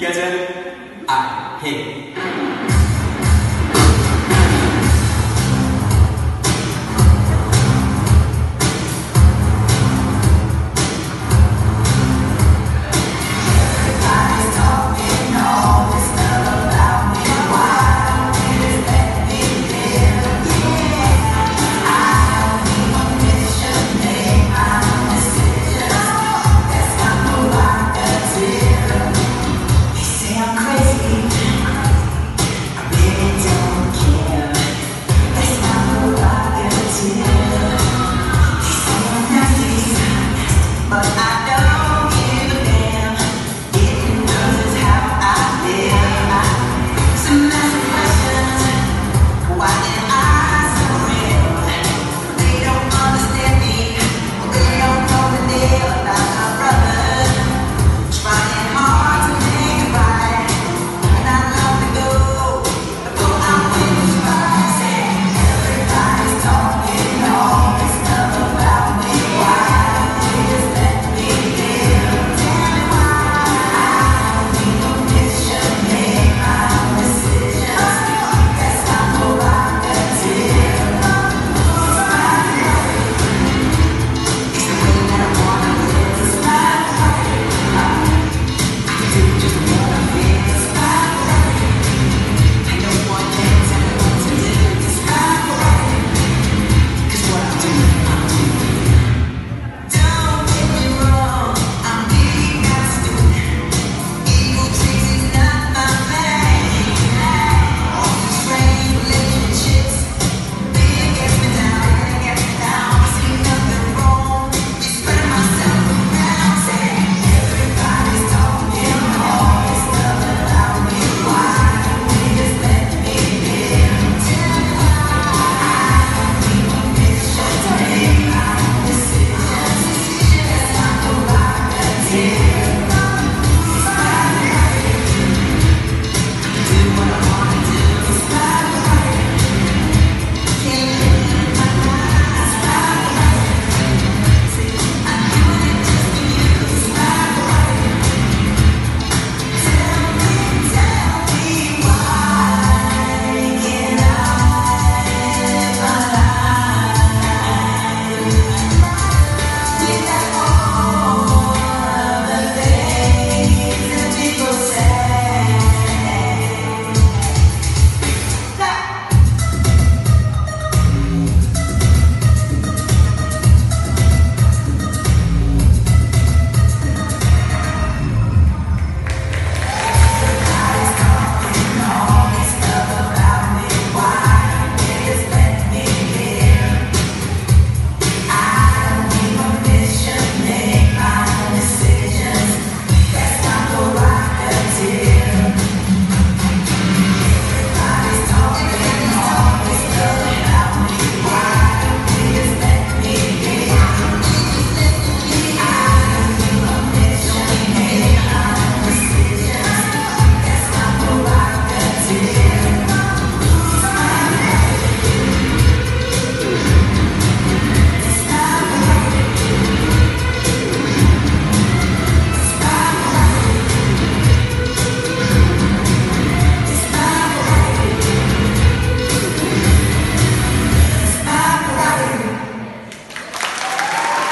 You guys ready? Ah, I hit.